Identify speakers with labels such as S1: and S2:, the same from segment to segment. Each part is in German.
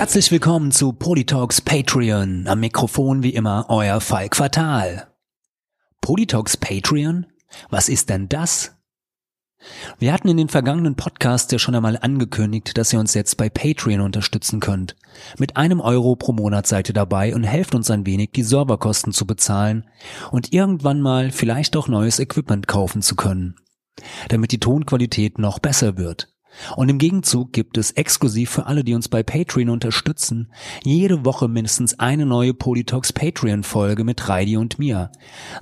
S1: Herzlich willkommen zu Polytalks Patreon. Am Mikrofon wie immer euer Falk Fatal. Polytalks Patreon? Was ist denn das? Wir hatten in den vergangenen Podcasts ja schon einmal angekündigt, dass ihr uns jetzt bei Patreon unterstützen könnt. Mit einem Euro pro Monat seid ihr dabei und helft uns ein wenig, die Serverkosten zu bezahlen und irgendwann mal vielleicht auch neues Equipment kaufen zu können, damit die Tonqualität noch besser wird. Und im Gegenzug gibt es exklusiv für alle, die uns bei Patreon unterstützen, jede Woche mindestens eine neue Polytalks Patreon Folge mit Reidi und mir.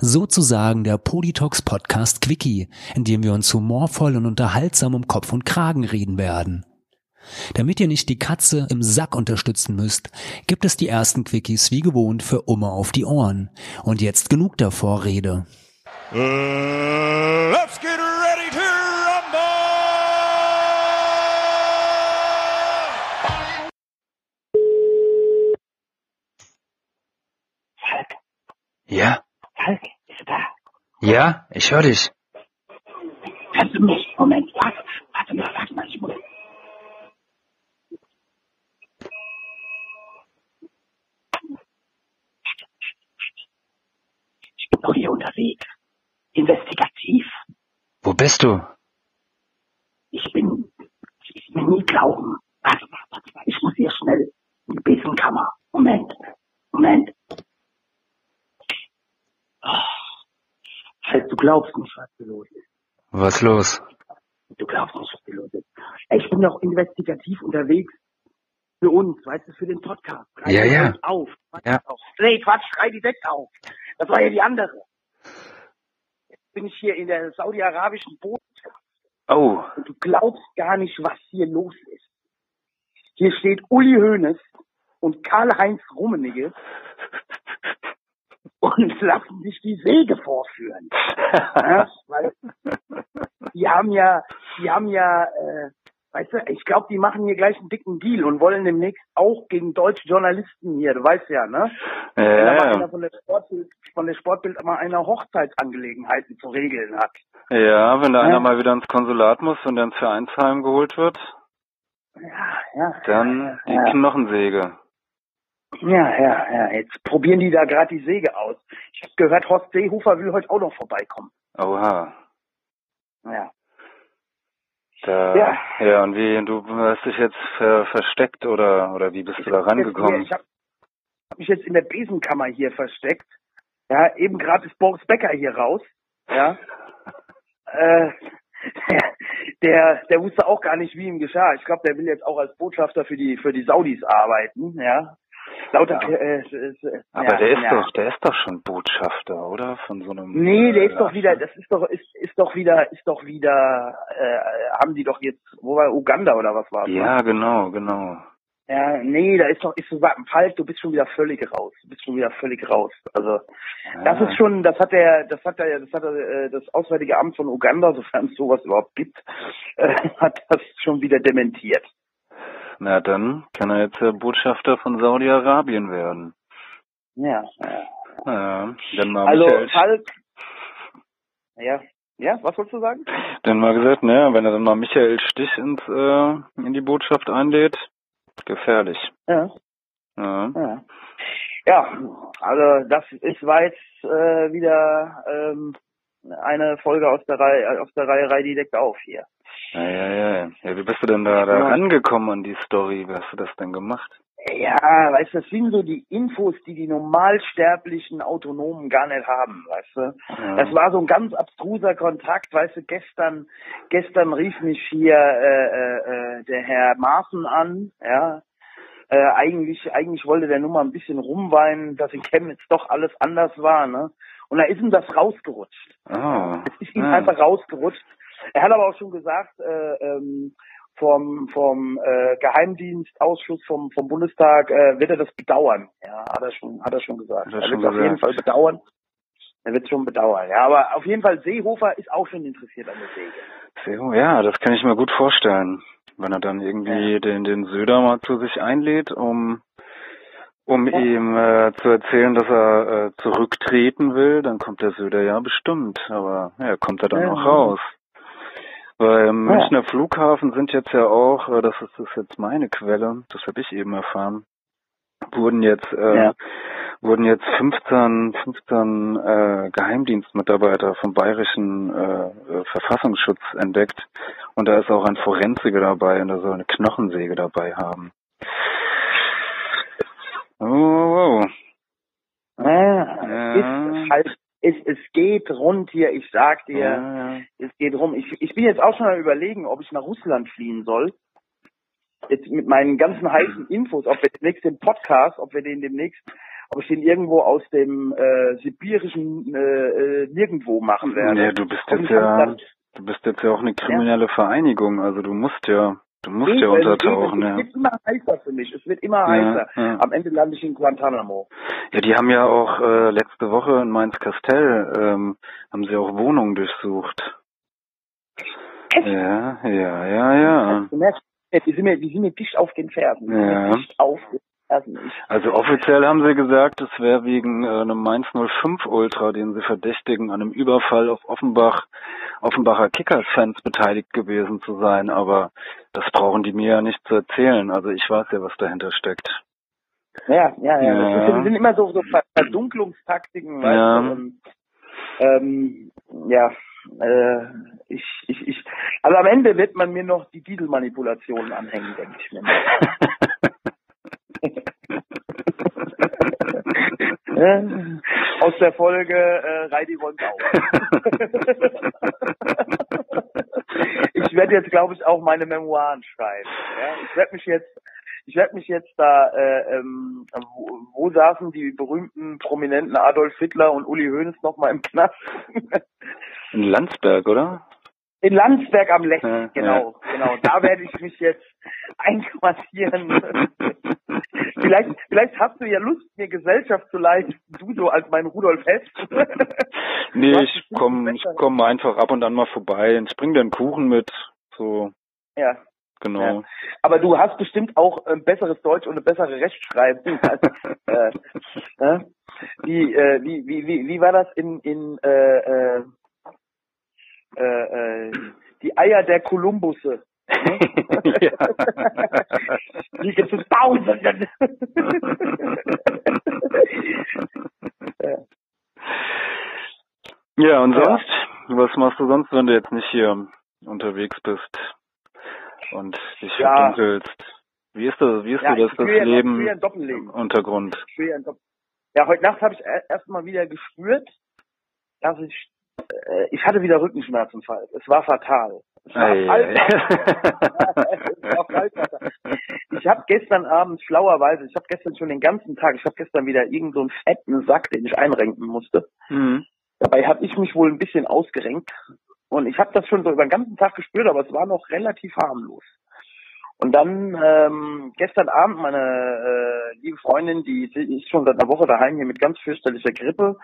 S1: Sozusagen der Polytalks Podcast Quickie, in dem wir uns humorvoll und unterhaltsam um Kopf und Kragen reden werden. Damit ihr nicht die Katze im Sack unterstützen müsst, gibt es die ersten Quickies wie gewohnt für Umme auf die Ohren. Und jetzt genug der Vorrede.
S2: Uh,
S3: Ja,
S4: Falk, ist da.
S3: ja, ich höre dich.
S4: Kannst du mich, Moment, warte, warte mal, warte mal, ich muss. Ich bin doch hier unterwegs. Investigativ.
S3: Wo bist du?
S4: Ich bin, ich will mir nie glauben. Warte mal, warte mal, ich muss hier schnell in die Besenkammer. Moment, Moment. Falk, du glaubst nicht, was hier los ist.
S3: Was los?
S4: Du glaubst nicht, was hier los ist. Ich bin doch investigativ unterwegs. Für uns, weißt du, für den Podcast. Schrei
S3: Ja, ja.
S4: Auf. Quatsch
S3: Ja.
S4: auf. Nee, Quatsch, schrei die Decke auf. Das war ja die andere. Jetzt bin ich hier in der saudi-arabischen Botschaft.
S3: Oh,
S4: Und du glaubst gar nicht, was hier los ist. Hier steht Uli Hoeneß und Karl-Heinz Rummenigge und lassen sich die Säge vorführen. Ja, weil die haben ja, die haben ja, äh, weißt du, ich glaube, die machen hier gleich einen dicken Deal und wollen demnächst auch gegen deutsche Journalisten hier, du weißt ja, ne?
S3: ja,
S4: Wenn da von der Sportbild, von der Sportbild mal einer Hochzeitsangelegenheiten zu regeln hat.
S3: ja, wenn da
S4: Ja.
S3: einer mal wieder ins Konsulat muss und dann ins Vereinsheim geholt wird,
S4: Ja, ja.
S3: dann die. Knochensäge.
S4: Ja, ja, ja. Jetzt probieren die da gerade die Säge aus. Ich habe gehört, Horst Seehofer will heute auch noch vorbeikommen.
S3: Oha.
S4: Ja.
S3: Da,
S4: Ja.
S3: ja. und wie, du hast dich jetzt ver versteckt oder, oder wie bist du da rangekommen?
S4: Ich habe hab mich jetzt in der Besenkammer hier versteckt. Ja, eben gerade ist Boris Becker hier raus. Ja. äh, der, der wusste auch gar nicht, wie ihm geschah. Ich glaube, der will jetzt auch als Botschafter für die für die Saudis arbeiten. Ja. Lauter.
S3: Ja.
S4: Äh, äh, äh,
S3: Aber
S4: ja,
S3: der ist
S4: ja.
S3: doch, der ist doch schon Botschafter, oder? Von so einem.
S4: Nee, der
S3: äh,
S4: ist doch wieder, das ist doch, ist, ist doch wieder, ist doch wieder, äh, haben die doch jetzt, wo war Uganda oder was war
S3: Ja, genau, genau.
S4: Ja, nee, da ist doch, ist so, Falk, du bist schon wieder völlig raus. Du bist schon wieder völlig raus. Also, das
S3: Ja.
S4: ist schon, das hat der, das hat der, das hat der, äh, das Auswärtige Amt von Uganda, sofern es sowas überhaupt gibt, äh, hat das schon wieder dementiert.
S3: Na dann kann er jetzt der Botschafter von Saudi-Arabien werden.
S4: Ja, ja.
S3: Ja, dann mal
S4: Also,
S3: Michael
S4: Falk, ja, ja, was wolltest du sagen?
S3: Dann mal gesagt, ne, wenn er dann mal Michael Stich ins, äh, in die Botschaft einlädt, gefährlich.
S4: Ja.
S3: Ja.
S4: Ja, ja also das ist jetzt äh, wieder ähm, eine Folge aus der Reihe aus der Reihe Reihe die deckt auf hier.
S3: Ja, ja, ja. ja wie bist du denn da, da
S4: Ja.
S3: rangekommen an die Story? Wie hast du das denn gemacht?
S4: Ja, weißt du, das sind so die Infos, die die normalsterblichen Autonomen gar nicht haben, weißt du.
S3: Ja.
S4: Das war so ein ganz abstruser Kontakt, weißt du, gestern, gestern rief mich hier äh, äh, äh, der Herr Maaßen an, ja. Äh, eigentlich, eigentlich wollte der nur mal ein bisschen rumweinen, dass in Chemnitz doch alles anders war, ne? Und da ist ihm das rausgerutscht.
S3: Oh.
S4: Es ist ihm
S3: ja.
S4: einfach rausgerutscht. Er hat aber auch schon gesagt, äh, ähm, vom, vom äh, Geheimdienstausschuss vom, vom Bundestag äh, wird er das bedauern. Ja, hat er schon, hat er schon gesagt.
S3: Er
S4: er wird es auf jeden. Fall bedauern. Er wird schon bedauern. Ja, aber auf jeden Fall Seehofer ist auch schon interessiert an der Säge.
S3: Sehr, ja, das kann ich mir gut vorstellen. Wenn er dann irgendwie den, den Söder mal zu sich einlädt, um um
S4: Ja.
S3: ihm äh, zu erzählen, dass er äh, zurücktreten will, dann kommt der Söder ja bestimmt. Aber ja, kommt er dann
S4: Ja.
S3: auch raus. Beim Münchner Flughafen sind jetzt ja auch, äh, das ist, das ist jetzt meine Quelle, das habe ich eben erfahren, wurden jetzt äh,
S4: Ja.
S3: wurden jetzt 15, 15 äh, Geheimdienstmitarbeiter vom bayerischen äh, äh, Verfassungsschutz entdeckt und da ist auch ein Forensiker dabei und da soll eine Knochensäge dabei haben. Oh, oh.
S4: Ja,
S3: Ja.
S4: Ist halt, es, es geht rund hier, ich sag dir,
S3: Ja, ja.
S4: es geht rum. Ich, ich bin jetzt auch schon am überlegen, ob ich nach Russland fliehen soll. Jetzt mit meinen ganzen heißen Infos, ob wir demnächst den Podcast, ob wir den demnächst, ob ich den irgendwo aus dem äh, sibirischen äh, äh, nirgendwo machen werde.
S3: Ja, du bist jetzt ja, du bist jetzt ja auch eine kriminelle Vereinigung, also du musst ja, du musst ja
S4: Eben,
S3: untertauchen,
S4: eben,
S3: ja.
S4: Es wird immer heißer für mich. Es wird immer
S3: Ja,
S4: heißer.
S3: ja.
S4: Am Ende lande ich in Guantanamo.
S3: Ja, die haben ja auch äh, letzte Woche in Mainz-Kastell, ähm, haben sie auch Wohnungen durchsucht.
S4: Echt?
S3: Ja, ja, ja, ja.
S4: Du merkst, die sind mir, die sind mir dicht auf den mir
S3: Ja.
S4: Dicht auf den
S3: Also offiziell haben sie gesagt, es wäre wegen äh, einem Mainz 05 Ultra, den sie verdächtigen, an einem Überfall auf Offenbach, Offenbacher Kickers-Fans beteiligt gewesen zu sein. Aber das brauchen die mir ja nicht zu erzählen. Also ich weiß ja, was dahinter steckt.
S4: ja, ja, ja.
S3: Ja.
S4: Das sind, immer so, so Ver- Verdunklungstaktiken, weißt
S3: Ja.
S4: du, und, ähm, ja, äh, ich, ich, ich, also am Ende wird man mir noch die Dieselmanipulationen anhängen, denke ich mir. Äh, Aus der Folge äh, Reidi auf. ich werde jetzt, glaube ich, auch meine Memoiren schreiben. Ja? Ich werde mich jetzt, ich werde mich jetzt da, äh, ähm, wo, wo saßen die berühmten Prominenten Adolf Hitler und Uli Hoeneß noch mal im Knast?
S3: In Landsberg, oder?
S4: In Landsberg am Lech,
S3: Ja,
S4: genau, genau. Da werde ich mich jetzt einquartieren. vielleicht, vielleicht hast du ja Lust, mir Gesellschaft zu leisten, du so als mein Rudolf Hess.
S3: Nee, ich komme ich komm einfach ab und an mal vorbei und ich bring dir einen Kuchen mit. So,
S4: ja.
S3: genau.
S4: Aber du hast bestimmt auch ein besseres Deutsch und eine bessere Rechtschreibung. als, äh, äh, wie, äh, wie, wie, wie, wie war das in, in äh, äh, äh, äh, die Eier der Kolumbusse?
S3: Ja.
S4: Die gibt es tausenden.
S3: ja, und sonst? Was machst du sonst, wenn du jetzt nicht hier unterwegs bist und dich
S4: Ja.
S3: verdunkelst? Wie ist das, wie ist
S4: ja,
S3: so das, das
S4: ja,
S3: Leben im Untergrund?
S4: Ja, heute Nacht habe ich erst mal wieder gespürt, dass ich ich hatte wieder Rückenschmerzen. Es war fatal. Es war
S3: Ei,
S4: fatal.
S3: ei.
S4: Es war fatal. Ich habe gestern Abend schlauerweise, ich habe gestern schon den ganzen Tag, ich habe gestern wieder irgend so einen fetten Sack, den ich einrenken musste.
S3: Hm.
S4: Dabei habe ich mich wohl ein bisschen ausgerenkt und ich habe das schon so über den ganzen Tag gespürt, aber es war noch relativ harmlos. Und dann ähm, gestern Abend meine äh, liebe Freundin, die, die ist schon seit einer Woche daheim hier mit ganz fürchterlicher Grippe,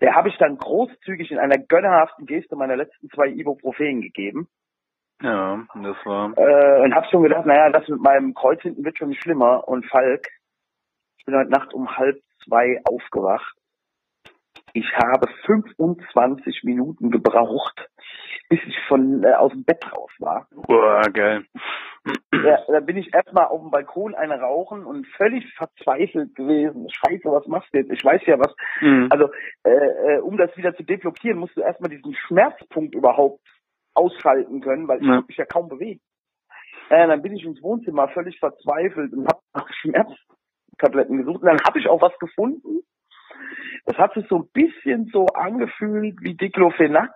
S4: der habe ich dann großzügig in einer gönnerhaften Geste meine letzten zwei Ibuprofen gegeben
S3: Ja, das war.
S4: äh, und habe schon gedacht, naja, das mit meinem Kreuz hinten wird schon schlimmer. Und Falk, ich bin heute Nacht um halb zwei aufgewacht. Ich habe 25 Minuten gebraucht, bis ich von äh, aus dem Bett raus war.
S3: Boah, geil.
S4: Ja, da bin ich erstmal auf dem Balkon eine rauchen und völlig verzweifelt gewesen. Scheiße, was machst du jetzt? Ich weiß ja was.
S3: Hm.
S4: Also, äh, äh, um das wieder zu deblockieren, musst du erstmal diesen Schmerzpunkt überhaupt ausschalten können, weil ich
S3: Ja.
S4: mich ja kaum bewegt. Äh, dann bin ich ins Wohnzimmer völlig verzweifelt und habe nach Schmerztabletten gesucht. Und dann habe ich auch was gefunden. Hat sich so ein bisschen so angefühlt wie Diclofenac.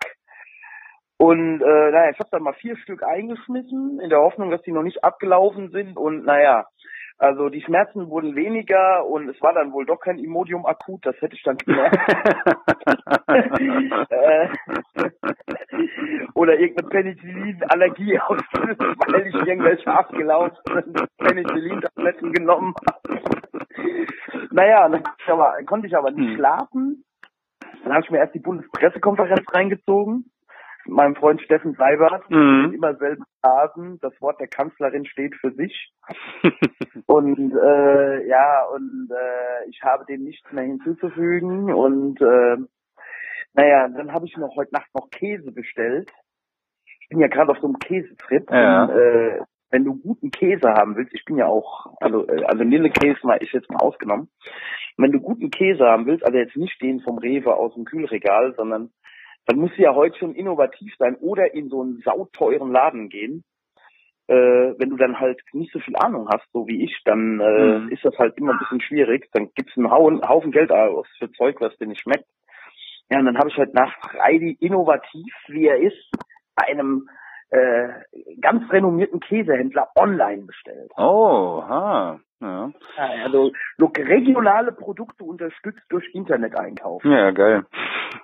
S4: Und äh, naja, ich habe dann mal vier Stück eingeschmissen, in der Hoffnung, dass die noch nicht abgelaufen sind. Und naja, also die Schmerzen wurden weniger und es war dann wohl doch kein Imodium akut, das hätte ich dann gemerkt. äh, oder irgendeine Penicillin-Allergie ausgelöst, weil ich irgendwelche abgelaufenen Penicillin-Tabletten genommen habe. Naja, dann, konnte ich aber, konnte ich aber nicht
S3: Hm.
S4: schlafen. Dann habe ich mir erst die Bundespressekonferenz reingezogen mit meinem Freund Steffen Seibert.
S3: Mhm.
S4: Immer selben Phasen. Das Wort der Kanzlerin steht für sich. Und äh, ja, und äh, ich habe dem nichts mehr hinzuzufügen. Und äh, naja, dann habe ich noch heute Nacht noch Käse bestellt. ich bin ja gerade auf so einem Käsetrip.
S3: Ja.
S4: Und, äh, wenn du guten Käse haben willst, ich bin ja auch, also äh, also Käse mal ist jetzt mal ausgenommen. Wenn du guten Käse haben willst, also jetzt nicht den vom Rewe aus dem Kühlregal, sondern dann musst du ja heute schon innovativ sein oder in so einen sauteuren Laden gehen. Äh, wenn du dann halt nicht so viel Ahnung hast, so wie ich, dann äh,
S3: Mhm.
S4: ist das halt immer ein bisschen schwierig. Dann gibt's einen Haufen, Haufen Geld aus für Zeug, was dir nicht schmeckt. Ja, und dann habe ich halt nach Freidi innovativ, wie er ist, bei einem äh, ganz renommierten Käsehändler online bestellt.
S3: Oh, ha. Ja.
S4: Also regionale Produkte unterstützt durch Internet-Einkauf.
S3: ja, geil.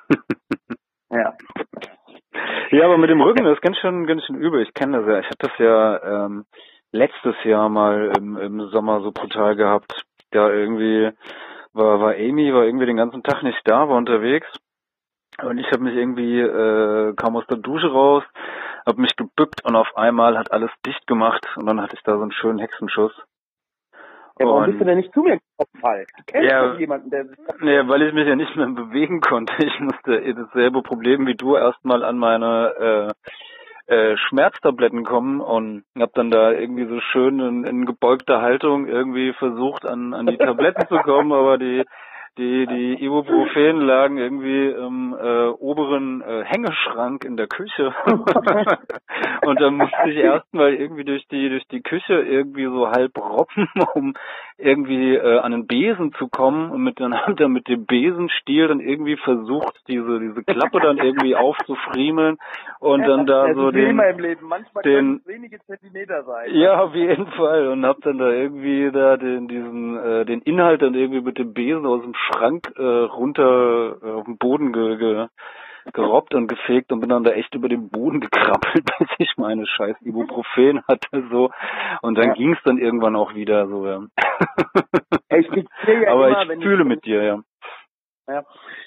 S4: Ja.
S3: Ja, aber mit dem Rücken, das ist ganz schön, ganz schön übel. Ich kenne das ja. Ich habe das ja ähm, letztes Jahr mal im, im Sommer so brutal gehabt. Da irgendwie war, war Amy, war irgendwie den ganzen Tag nicht da, war unterwegs. Und ich habe mich irgendwie, äh, kam aus der Dusche raus, habe mich gebückt und auf einmal hat alles dicht gemacht und dann hatte ich da so einen schönen Hexenschuss.
S4: ja warum
S3: Und-
S4: bist du denn nicht zu mir gekommen? Du kennst
S3: Ja.
S4: doch jemanden, der sich
S3: Nee, weil ich mich ja nicht mehr bewegen konnte. Ich musste eh dasselbe Problem wie du erstmal an meine äh, äh, Schmerztabletten kommen und habe dann da irgendwie so schön in, in gebeugter Haltung irgendwie versucht an, an die Tabletten zu kommen, aber die die die Ibuprofen lagen irgendwie im äh, oberen äh, Hängeschrank in der Küche und dann musste ich erstmal irgendwie durch die durch die Küche irgendwie so halb robben, um irgendwie äh, an den Besen zu kommen und mit dann hat er mit dem Besenstiel dann irgendwie versucht diese diese Klappe dann irgendwie aufzufriemeln und dann da
S4: das
S3: so den den-
S4: wenige Zentimeter sein.
S3: ja, auf jeden Fall. Und hab dann da irgendwie da den, diesen, äh, den Inhalt dann irgendwie mit dem Besen aus dem Schrank äh, runter äh, auf den Boden ge, ge, gerobbt und gefegt und bin dann da echt über den Boden gekrabbelt, bis ich meine scheiß Ibuprofen hatte so. Und dann
S4: Ja.
S3: ging's dann irgendwann auch wieder so, ja.
S4: Ich ja
S3: Aber
S4: immer,
S3: ich fühle mit dir, ja.
S4: Ja.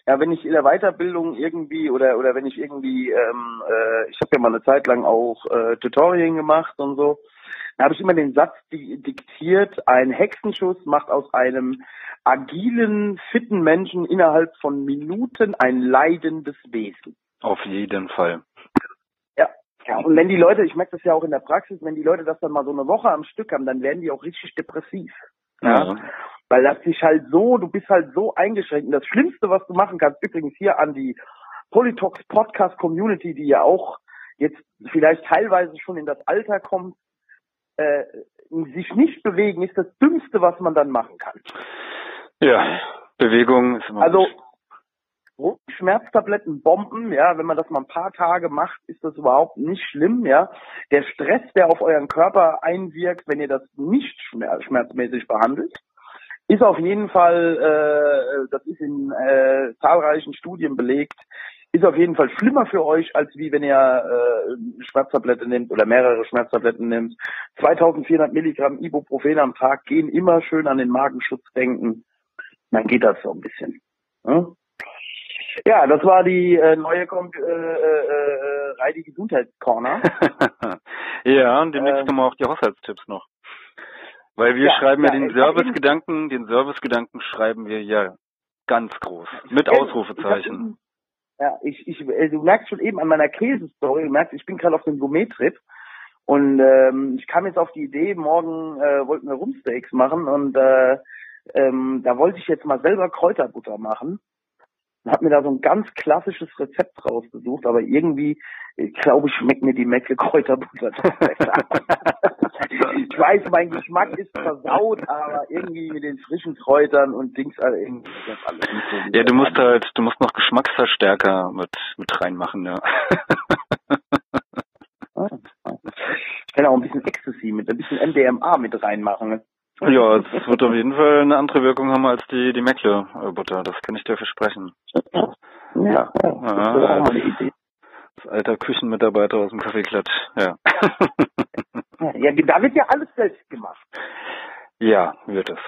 S4: ja, wenn ich in der Weiterbildung irgendwie oder oder wenn ich irgendwie, ähm, äh, ich habe ja mal eine Zeit lang auch äh, Tutorien gemacht und so, da habe ich immer den Satz di diktiert, ein Hexenschuss macht aus einem agilen, fitten Menschen innerhalb von Minuten ein leidendes Wesen.
S3: Auf jeden Fall.
S4: Ja. Ja, und wenn die Leute, ich merke das ja auch in der Praxis, wenn die Leute das dann mal so eine Woche am Stück haben, dann werden die auch richtig depressiv. Ja. Weil das dich halt so, du bist halt so eingeschränkt. Und das Schlimmste, was du machen kannst, übrigens hier an die Politox Podcast Community, die ja auch jetzt vielleicht teilweise schon in das Alter kommt, äh, sich nicht bewegen, ist das Dümmste, was man dann machen kann.
S3: Ja. Bewegung ist immer
S4: Also
S3: gut.
S4: Schmerztabletten bomben, ja, wenn man das mal ein paar Tage macht, ist das überhaupt nicht schlimm, ja. Der Stress, der auf euren Körper einwirkt, wenn ihr das nicht schmer schmerzmäßig behandelt, ist auf jeden Fall, äh, das ist in äh, zahlreichen Studien belegt, ist auf jeden Fall schlimmer für euch, als wie wenn ihr äh, Schmerztablette nehmt oder mehrere Schmerztabletten nehmt. 2400 Milligramm Ibuprofen am Tag gehen immer schön an den Magenschutz denken. Dann geht das so ein bisschen. Ja? Ja, das war die äh, neue Kom äh, äh, äh, Reidi Gesundheitscorner.
S3: ja, und demnächst
S4: Ähm,
S3: kommen auch die Haushaltstipps noch. Weil wir
S4: Ja,
S3: schreiben ja,
S4: ja,
S3: den Servicegedanken, den Servicegedanken schreiben wir ja ganz groß. Mit
S4: hab
S3: Ausrufezeichen.
S4: Ja, ich, ich, äh, du merkst schon eben an meiner Käsestory, du merkst, ich bin gerade auf dem Gourmet-Trip und ähm, ich kam jetzt auf die Idee, morgen äh, wollten wir Rumsteaks machen und äh, ähm, da wollte ich jetzt mal selber Kräuterbutter machen. Und hab mir da so ein ganz klassisches Rezept rausgesucht, aber irgendwie, ich glaube, schmeckt mir die Mecke Kräuterbutter besser. ich weiß, mein Geschmack ist versaut, aber irgendwie mit den frischen Kräutern und Dings, also irgendwie das alles nicht so
S3: Ja, du musst halt, du musst noch Geschmacksverstärker mit, mit reinmachen, ja.
S4: Ich kann auch ein bisschen Ecstasy mit, ein bisschen MDMA mit reinmachen.
S3: ja, es wird auf jeden Fall eine andere Wirkung haben als die, die Meckle-Butter. Das kann ich dir versprechen.
S4: Ja, ja. Das ist auch mal eine Idee.
S3: Alter Küchenmitarbeiter aus dem Kaffeeklatsch, ja.
S4: Ja, da wird ja alles selbst gemacht.
S3: ja, wird es.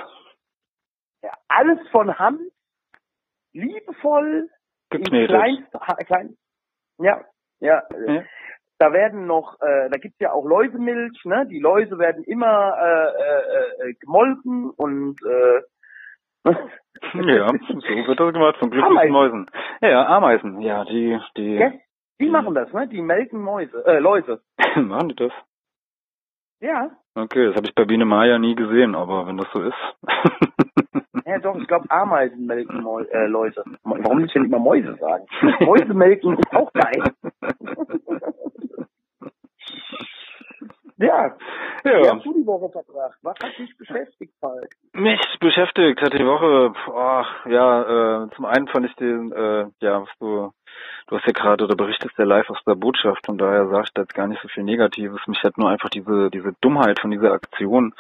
S4: Ja, alles von Hand, liebevoll,
S3: Geknetet.
S4: kleinst, ha- klein, ja, ja,
S3: Ja.
S4: Da werden noch, äh, da gibt's ja auch Läusemilch, ne? Die Läuse werden immer äh, äh, äh, gemolken und äh,
S3: Ja, so wird das gemacht von glücklichen
S4: Ameisen.
S3: Mäusen. Ja, ja, Ameisen, ja, die, die,
S4: Ja. Die machen das, ne? Die melken Mäuse, äh, Läuse.
S3: Machen die das?
S4: Ja.
S3: Okay, das habe ich bei Biene Maya nie gesehen, aber wenn das so ist.
S4: Ja, doch, ich glaube Ameisen melken Mäu äh, Läuse. Warum nicht denn immer Mäuse sagen? Mäuse melken ist auch geil. ja. Wie
S3: ja.
S4: hast du die Woche verbracht? Was hat dich beschäftigt, Falk?
S3: Mich beschäftigt hat die Woche, ach, ja, äh, zum einen fand ich den, äh, ja, was du, du hast ja gerade oder berichtest ja live aus der Botschaft, von daher sag ich da jetzt gar nicht so viel Negatives. Mich hat nur einfach diese, diese Dummheit von dieser Aktion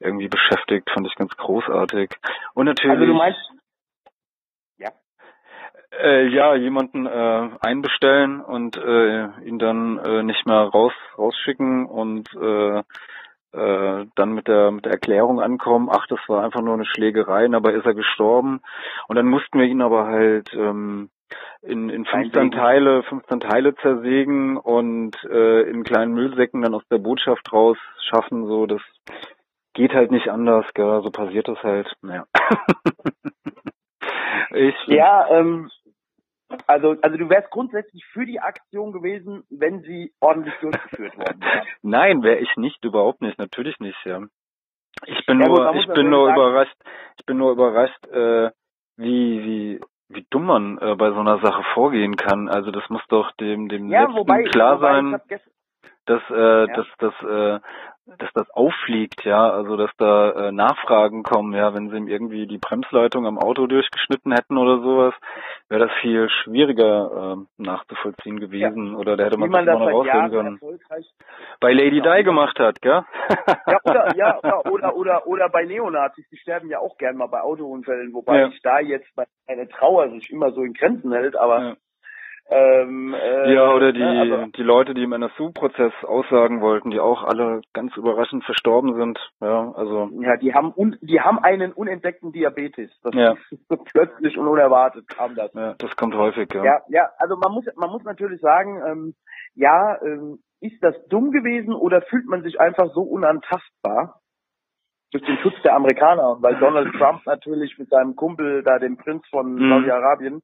S3: irgendwie beschäftigt, fand ich ganz großartig. Und natürlich.
S4: Also du meinst.
S3: Äh, ja, jemanden äh, einbestellen und äh, ihn dann äh, nicht mehr raus rausschicken und äh, äh, dann mit der mit der Erklärung ankommen, ach, das war einfach nur eine Schlägerei, dabei ist er gestorben. Und dann mussten wir ihn aber halt ähm, in, in 15
S4: Einsägen.
S3: Teile, 15 Teile zersägen und äh, in kleinen Müllsäcken dann aus der Botschaft raus schaffen, so das geht halt nicht anders, gell, so passiert das halt. Naja.
S4: Ja, ähm, also, also du wärst grundsätzlich für die Aktion gewesen, wenn sie ordentlich durchgeführt worden wäre.
S3: Nein, wäre ich nicht, überhaupt nicht, natürlich nicht, ja. Ich bin
S4: Ja,
S3: nur, ich bin nur
S4: sagen-
S3: überrascht, ich bin nur überrascht, äh, wie, wie, wie dumm man äh, bei so einer Sache vorgehen kann. Also das muss doch dem, dem
S4: Ja,
S3: Letzten
S4: wobei,
S3: klar
S4: wobei
S3: sein, dass, äh, dass, dass, äh, dass das auffliegt, ja, also dass da äh, Nachfragen kommen, ja, wenn sie ihm irgendwie die Bremsleitung am Auto durchgeschnitten hätten oder sowas, wäre das viel schwieriger äh, nachzuvollziehen gewesen oder da hätte
S4: wie
S3: man das mal
S4: seit
S3: raushören
S4: Jahren
S3: können. Bei Lady
S4: Genau.
S3: Di gemacht hat, gell?
S4: Ja, oder, ja, ja, oder, oder, oder bei Neonazis, die sterben ja auch gern mal bei Autounfällen, wobei
S3: Ja.
S4: ich da jetzt bei eine Trauer sich immer so in Grenzen hält, aber
S3: Ja.
S4: Ähm, äh,
S3: Ja, oder die,
S4: ne, also,
S3: die Leute, die im NSU-Prozess aussagen wollten, die auch alle ganz überraschend verstorben sind. Ja, also,
S4: ja, die haben un, die haben einen unentdeckten Diabetes. Das
S3: Ja.
S4: ist plötzlich und unerwartet kam das.
S3: ja, das kommt häufig, ja.
S4: Ja, ja, also man muss man muss natürlich sagen, ähm, ja, ähm, ist das dumm gewesen oder fühlt man sich einfach so unantastbar durch den Schutz der Amerikaner weil Donald Trump natürlich mit seinem Kumpel da dem Prinz von
S3: Mhm.
S4: Saudi-Arabien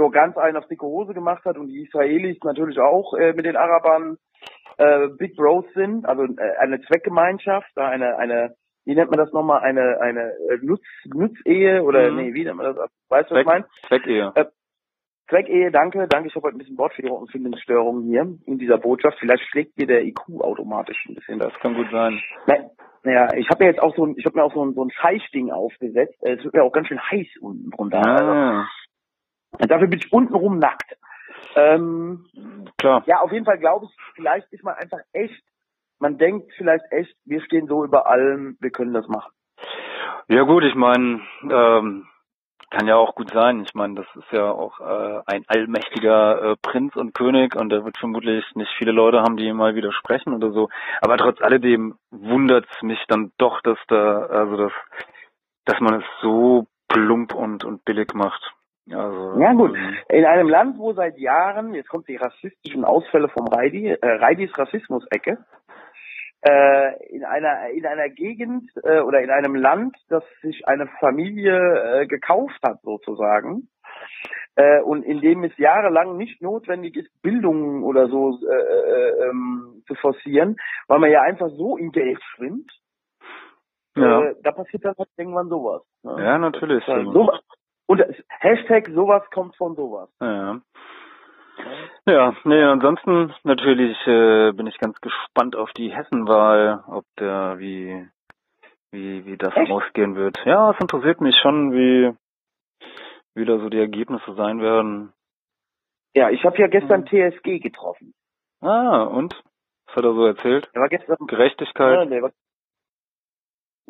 S4: so ganz einen auf dicke Hose gemacht hat und die Israelis natürlich auch äh, mit den Arabern äh, Big Bros sind, also äh, eine Zweckgemeinschaft, da eine eine wie nennt man das nochmal eine eine äh, Nutz Nutzehe oder
S3: Mhm.
S4: nee wie nennt man das weißt du was ich meine
S3: Zweckehe.
S4: Zweckehe, danke, danke. Ich habe heute ein bisschen Wortfindungsstörungen hier in dieser Botschaft. Vielleicht schlägt dir der IQ automatisch ein bisschen das.
S3: Kann gut sein.
S4: Ne- Ja, ich habe mir jetzt auch so ein, ich habe mir auch so ein, so ein Scheißding aufgesetzt. Äh, Es wird mir auch ganz schön heiß unten drunter. Also,
S3: Ah,
S4: dafür bin ich untenrum nackt. Ähm,
S3: klar.
S4: ja, auf jeden Fall glaube ich, vielleicht ist man einfach echt, man denkt vielleicht echt, wir stehen so über allem, wir können das machen.
S3: Ja gut, ich meine, ähm, kann ja auch gut sein. Ich meine, das ist ja auch äh, ein allmächtiger äh, Prinz und König und er wird vermutlich nicht viele Leute haben, die ihm mal widersprechen oder so. Aber trotz alledem wundert es mich dann doch, dass da, also dass, dass man es so plump und, und billig macht. Also,
S4: Ja, gut.
S3: ähm,
S4: In einem Land, wo seit Jahren, jetzt kommt die rassistischen Ausfälle vom Reidi, äh, Reidis Rassismus-Ecke, äh, in einer in einer Gegend äh, oder in einem Land, das sich eine Familie äh, gekauft hat sozusagen äh, und in dem es jahrelang nicht notwendig ist, Bildung oder so äh, äh, ähm, zu forcieren, weil man ja einfach so in Geld schwimmt.
S3: ja.
S4: Äh, da passiert dann halt irgendwann sowas. Ne?
S3: ja, natürlich.
S4: Ja, so, und Hashtag sowas kommt von sowas.
S3: Ja. Ja, nee, ansonsten natürlich äh, bin ich ganz gespannt auf die Hessenwahl, ob der wie wie wie das
S4: Echt?
S3: ausgehen wird. Ja, es interessiert mich schon, wie wie da so die Ergebnisse sein werden.
S4: Ja, ich habe ja gestern TSG getroffen.
S3: Ah, und was hat er so erzählt?
S4: Der war gestern. Ja,
S3: Gerechtigkeit.
S4: der war,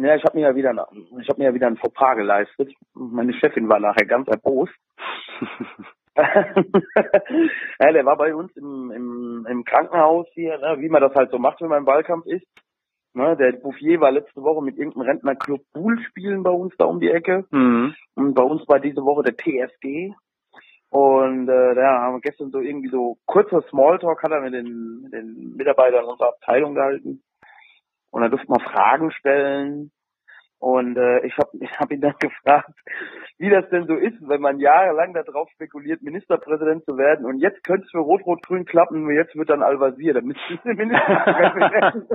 S4: ja ich habe mir ja wieder, ich habe mir ja wieder ein Fauxpas geleistet. Meine Chefin war nachher ganz erbost. ja, der war bei uns im, im, im Krankenhaus hier, ne, wie man das halt so macht, wenn man im Wahlkampf ist. Ne, der Bouffier war letzte Woche mit irgendeinem Rentnerclub Bull spielen bei uns da um die Ecke.
S3: mhm.
S4: Und bei uns war diese Woche der TSG. Und äh, da haben wir gestern so irgendwie so kurzer Smalltalk hat er mit den, mit den Mitarbeitern unserer Abteilung gehalten. Und da durfte man Fragen stellen. Und äh, ich habe ich hab ihn dann gefragt, wie das denn so ist, wenn man jahrelang darauf spekuliert, Ministerpräsident zu werden und jetzt könnte es für Rot-Rot-Grün klappen und jetzt wird dann Al-Wazir, dann es Ministerpräsident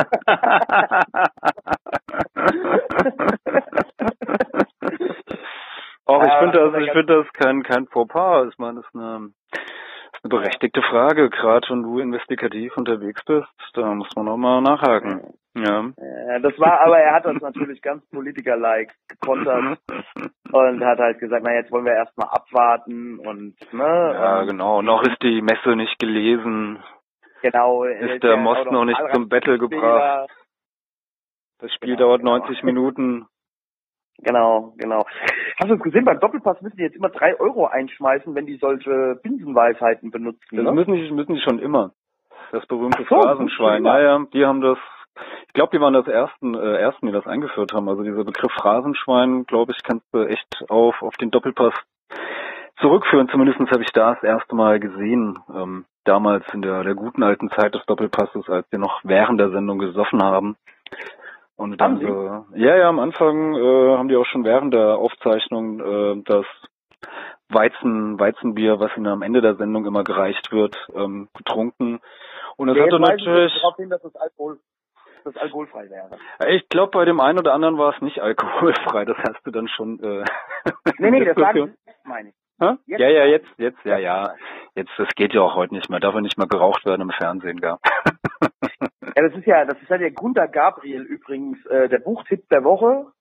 S3: Auch ich
S4: Ja,
S3: finde das, ich finde das kein kein Fauxpas. Ich meine, das ist eine, das ist eine berechtigte Frage. Gerade wenn du investigativ unterwegs bist, da muss man auch mal nachhaken. Ja.
S4: Ja, das war, aber er hat das natürlich ganz Politiker-like gekontert und hat halt gesagt, na jetzt wollen wir erstmal abwarten und ne,
S3: Ja,
S4: und
S3: genau. Noch ist die Messe nicht gelesen.
S4: genau
S3: Ist der Most noch nicht zum Battle gebracht. Das Spiel
S4: Genau,
S3: dauert
S4: genau.
S3: 90 Minuten.
S4: Genau, genau. Hast du es gesehen, beim Doppelpass müssen die jetzt immer drei Euro einschmeißen, wenn die solche Binsenweisheiten benutzen.
S3: Das
S4: Ne?
S3: müssen die, müssen die schon immer. Das berühmte
S4: so,
S3: Phrasenschwein. ja, die haben das. Ich glaube, die waren das ersten, äh, ersten, die das eingeführt haben. Also dieser Begriff Phrasenschwein, glaube ich, kannst du echt auf auf den Doppelpass zurückführen. Zumindest habe ich da das erste Mal gesehen. Ähm, damals in der der guten alten Zeit des Doppelpasses, als wir noch während der Sendung gesoffen haben. Und dann so, ja, ja, am Anfang äh, haben die auch schon während der Aufzeichnung äh, das Weizen, Weizenbier, was ihnen am Ende der Sendung immer gereicht wird, ähm, getrunken. Und das
S4: Ja,
S3: hatte natürlich,
S4: darauf hin, dass das Alkohol, das alkoholfrei wäre.
S3: ich glaube, bei dem einen oder anderen war es nicht alkoholfrei. Das hast du dann schon. Äh,
S4: Nee, nee, das sie, meine ich.
S3: Ja, ja, jetzt, jetzt, ja, ja. Jetzt, das geht ja auch heute nicht mehr. Darf ja nicht mehr geraucht werden im Fernsehen, gar.
S4: Ja, das ist ja, das ist ja der Gunter Gabriel übrigens, äh, der Buchtipp der Woche.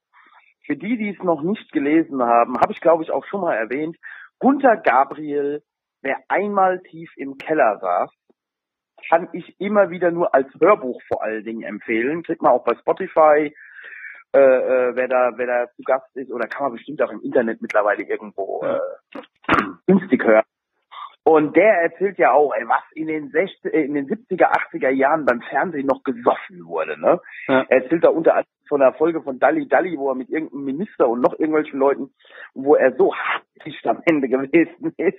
S4: Für die, die es noch nicht gelesen haben, habe ich glaube ich auch schon mal erwähnt. Gunter Gabriel, wer einmal tief im Keller saß, kann ich immer wieder nur als Hörbuch vor allen Dingen empfehlen. Kriegt man auch bei Spotify, äh, äh, wer da, wer da zu Gast ist, oder kann man bestimmt auch im Internet mittlerweile irgendwo äh, günstig hören. Und der erzählt ja auch, ey, was in den, 60, äh, in den 70er, 80er Jahren beim Fernsehen noch gesoffen wurde. Ne?
S3: Ja.
S4: Er erzählt da unter anderem von einer Folge von Dalli Dalli, wo er mit irgendeinem Minister und noch irgendwelchen Leuten, wo er so hartig am Ende gewesen ist.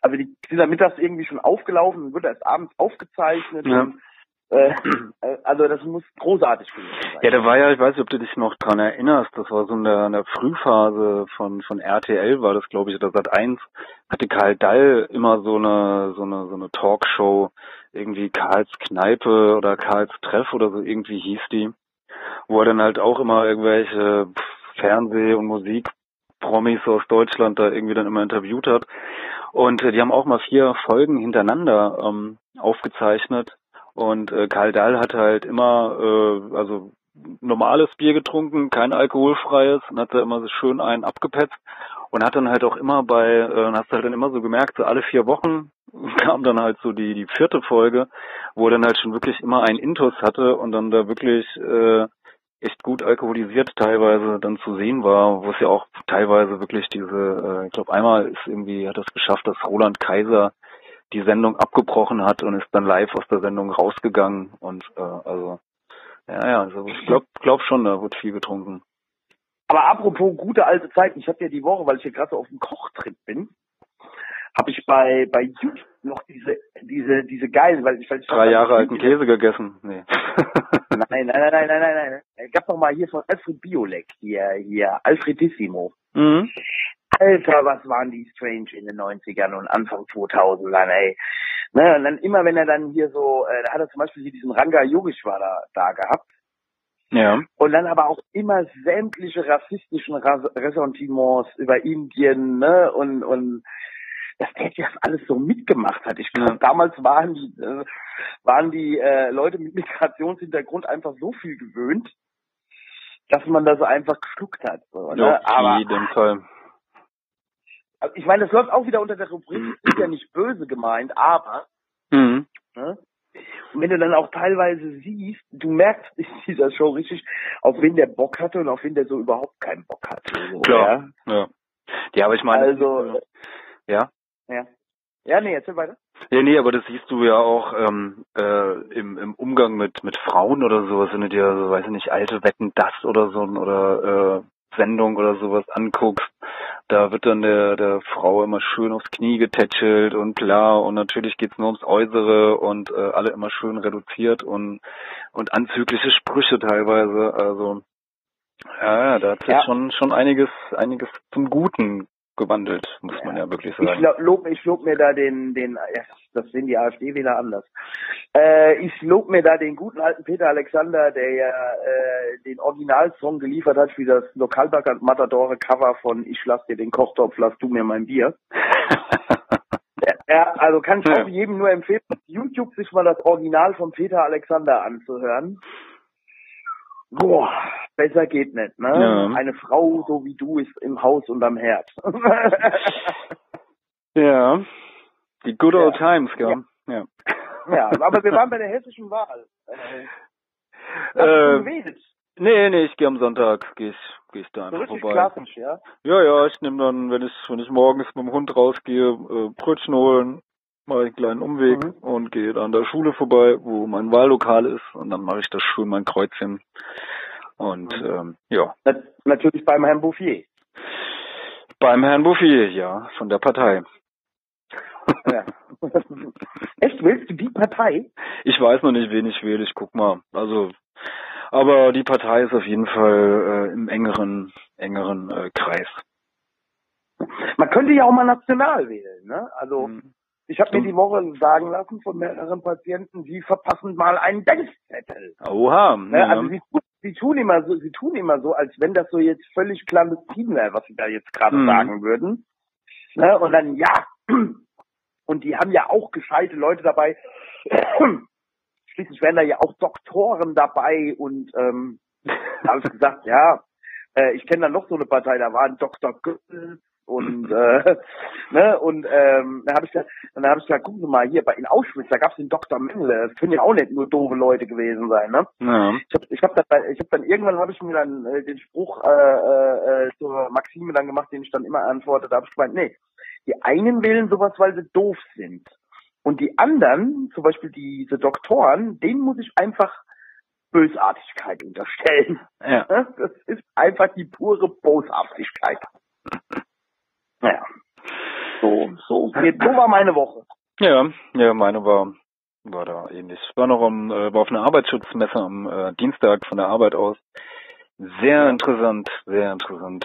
S4: Also die sind da mittags irgendwie schon aufgelaufen und wird erst abends aufgezeichnet.
S3: Ja.
S4: Und, äh, also das muss großartig gewesen sein.
S3: Ja, da war ja, ich weiß nicht, ob du dich noch dran erinnerst, das war so in der, in der Frühphase von, von RTL war das, glaube ich, oder Sat 1, hatte Karl Dall immer so eine, so eine, so eine Talkshow, irgendwie Karls Kneipe oder Karls Treff oder so irgendwie hieß die, wo er dann halt auch immer irgendwelche Fernseh- und Musikpromis aus Deutschland da irgendwie dann immer interviewt hat. Und äh, die haben auch mal vier Folgen hintereinander ähm, aufgezeichnet. Und äh, Karl Dahl hat halt immer, äh, also normales Bier getrunken, kein alkoholfreies, und hat da immer so schön einen abgepetzt und hat dann halt auch immer bei, äh, hast halt dann immer so gemerkt, so alle vier Wochen kam dann halt so die, die vierte Folge, wo er dann halt schon wirklich immer einen Intus hatte und dann da wirklich äh, echt gut alkoholisiert teilweise dann zu sehen war, wo es ja auch teilweise wirklich diese, äh, ich glaube einmal ist irgendwie, hat es geschafft, dass Roland Kaiser die Sendung abgebrochen hat und ist dann live aus der Sendung rausgegangen und äh, also ja, ja, also ich glaube glaub schon, da wird viel getrunken.
S4: Aber apropos gute alte Zeiten, ich habe ja die Woche, weil ich hier gerade so auf dem Kochtrip bin, habe ich bei bei YouTube noch diese diese diese geilen, weil ich weil ich
S3: Drei Jahre alten Käse gegessen. Nee.
S4: Nein, nein, nein, nein, nein, nein, nein. Es gab doch mal hier von Alfred Biolek hier hier Alfredissimo.
S3: mhm.
S4: Alter, was waren die strange in den 90ern und Anfang 2000ern, ey. Ne, und dann immer, wenn er dann hier so, äh, da hat er zum Beispiel hier diesen Ranga Yogeshwara da gehabt.
S3: Ja.
S4: Und dann aber auch immer sämtliche rassistischen Ras Ressentiments über Indien, ne, und, und, dass der das alles so mitgemacht hat. Ich glaube,
S3: Ja.
S4: damals waren die, äh, waren die äh, Leute mit Migrationshintergrund einfach so viel gewöhnt, dass man das einfach geschluckt hat. So, ne?
S3: Ja,
S4: Aber
S3: auf jeden Fall.
S4: Ich meine, das läuft auch wieder unter der Rubrik, ist ja nicht böse gemeint, aber
S3: Mhm.
S4: ne? Und wenn du dann auch teilweise siehst, du merkst in dieser Show richtig, auf wen der Bock hatte und auf wen der so überhaupt keinen Bock hatte. So,
S3: Klar. Ja. Ja, aber ich
S4: Ja?
S3: meine,
S4: Also,
S3: ja.
S4: ja. Ja, nee, erzähl weiter.
S3: Ja, nee, aber das siehst du ja auch ähm, äh, im, im Umgang mit mit Frauen oder sowas, wenn du dir, so, weiß ich nicht, alte Wetten das oder so oder äh, Sendung oder sowas anguckst, da wird dann der der Frau immer schön aufs Knie getätschelt und bla und natürlich geht's nur ums Äußere und äh, alle immer schön reduziert und und anzügliche Sprüche teilweise, also Ja, ja, da hat sich
S4: Ja.
S3: schon schon einiges einiges zum Guten gewandelt, muss man ja wirklich
S4: Ich
S3: sagen.
S4: lo- lob, ich lob mir da den, den, das sehen die AfD-Wähler anders. Äh, ich lob mir da den guten alten Peter Alexander, der ja äh, den Originalsong geliefert hat für das Lokalbacke Matadore Cover von Ich lass dir den Kochtopf, lass du mir mein Bier. Ja, also kann ich auch jedem nur empfehlen, auf YouTube sich mal das Original von Peter Alexander anzuhören. Boah, besser geht nicht, ne?
S3: Ja.
S4: Eine Frau so wie du ist im Haus und am Herd.
S3: ja, die good old
S4: Ja.
S3: times, gell? Ja.
S4: Ja, aber wir waren bei der hessischen Wahl. Äh,
S3: Äh, nee, nee, ich gehe am Sonntag, gehe ich, geh ich da
S4: So
S3: einfach
S4: richtig
S3: vorbei.
S4: klassisch, ja?
S3: Ja, ja, ich nehme dann, wenn ich, wenn ich morgens mit dem Hund rausgehe, äh, Brötchen holen, mache einen kleinen Umweg
S4: Mhm.
S3: und gehe dann an der Schule vorbei, wo mein Wahllokal ist und dann mache ich das schön mein Kreuzchen. Und
S4: Mhm.
S3: ähm, ja,
S4: Nat natürlich beim Herrn Bouffier.
S3: beim Herrn Bouffier, ja, von der Partei.
S4: Ja. Echt, willst du die Partei?
S3: Ich weiß noch nicht, wen ich wähle, ich guck mal. Also, aber die Partei ist auf jeden Fall äh, im engeren, engeren äh, Kreis.
S4: Man könnte ja auch mal national wählen, ne? Also,
S3: Mhm.
S4: Ich habe mir
S3: Stimmt.
S4: die Woche sagen lassen von mehreren Patienten, sie verpassen mal einen Denkzettel.
S3: Oha,
S4: Ne?
S3: ja.
S4: Also sie, tun- sie tun immer so, sie tun immer so, als wenn das so jetzt völlig clandestin wäre, was sie da jetzt gerade
S3: Mhm.
S4: sagen würden. Ne? Und dann ja. Und die haben ja auch gescheite Leute dabei. Schließlich wären da ja auch Doktoren dabei und ähm, da habe ich gesagt, ja, äh, ich kenne da noch so eine Partei, da war ein Dr. Goebbels und äh, ne und ähm, dann habe ich gesagt, dann habe ich gesagt, gucken Sie mal hier bei in Auschwitz, da gab es den Dr. Mengele, das können ja auch nicht nur doofe Leute gewesen sein, ne?
S3: ja.
S4: Ich habe ich hab dann, ich hab dann irgendwann habe ich mir dann äh, den Spruch äh, äh, äh, zur Maxime dann gemacht, den ich dann immer antworte. Da habe ich gemeint, nee, die einen wählen sowas, weil sie doof sind. Und die anderen, zum Beispiel diese Doktoren, denen muss ich einfach Bösartigkeit unterstellen.
S3: ja.
S4: Das ist einfach die pure Boshaftigkeit. Naja. So, so, so war meine Woche.
S3: Ja, ja, meine war war da ähnlich. War noch am, äh, war auf einer Arbeitsschutzmesse am äh, Dienstag von der Arbeit aus. Sehr interessant, sehr interessant.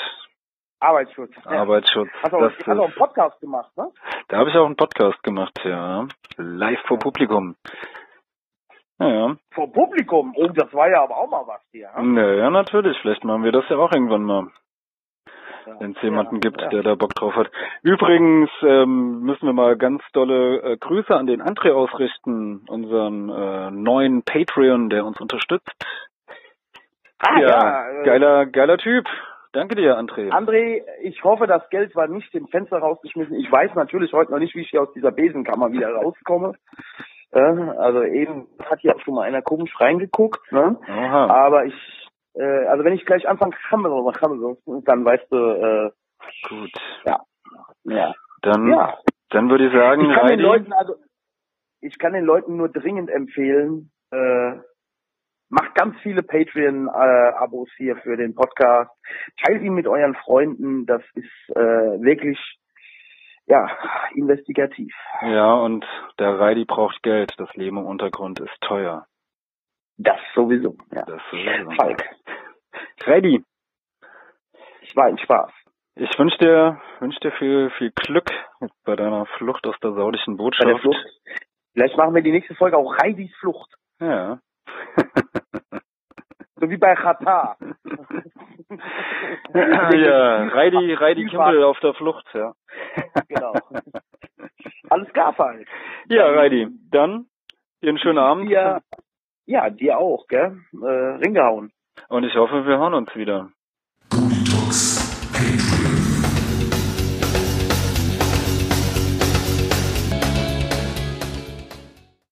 S4: Arbeitsschutz. Ja.
S3: Arbeitsschutz.
S4: Hast du auch, hast auch einen Podcast gemacht, ne?
S3: da habe ich auch einen Podcast gemacht, ja. Live vor Publikum. Ja, ja.
S4: Vor Publikum. Oh, das war ja aber auch mal was hier.
S3: Ja, ja, natürlich. Vielleicht machen wir das ja auch irgendwann mal. Wenn es jemanden
S4: Ja,
S3: gibt,
S4: ja.
S3: der da Bock drauf hat. Übrigens ähm, müssen wir mal ganz dolle äh, Grüße an den André ausrichten, unseren äh, neuen Patreon, der uns unterstützt.
S4: Ah, ja, äh,
S3: geiler, geiler Typ. Danke dir, André.
S4: André, ich hoffe, das Geld war nicht im Fenster rausgeschmissen. Ich weiß natürlich heute noch nicht, wie ich hier aus dieser Besenkammer wieder rauskomme. Äh, also eben hat hier auch schon mal einer komisch reingeguckt. Ne? Aber ich, äh, also wenn ich gleich anfange, dann weißt du, äh,
S3: Gut.
S4: ja.
S3: Dann,
S4: Ja.
S3: dann würde ich sagen,
S4: Ich kann den Leuten also, ich kann den Leuten nur dringend empfehlen, äh, macht ganz viele Patreon-Abos hier für den Podcast. Teilt ihn mit euren Freunden. Das ist äh, wirklich, ja, investigativ.
S3: ja, und der Reidi braucht Geld. Das Leben im Untergrund ist teuer.
S4: Das sowieso. Ja.
S3: Das sowieso.
S4: Falk,
S3: Reidi,
S4: es war ein Spaß.
S3: ich wünsche dir, wünsch dir viel, viel Glück bei deiner Flucht aus der saudischen Botschaft.
S4: Vielleicht machen wir die nächste Folge auch Reidis Flucht.
S3: Ja.
S4: So wie bei Katar.
S3: ja, Reidi, Reidi Kimpel auf der Flucht, ja.
S4: Genau. Alles klar, Falk.
S3: Ja, Reidi, dann einen schönen Abend
S4: Dir, ja, dir auch, gell? Äh, Ring gehauen.
S3: und ich hoffe, wir hören uns wieder.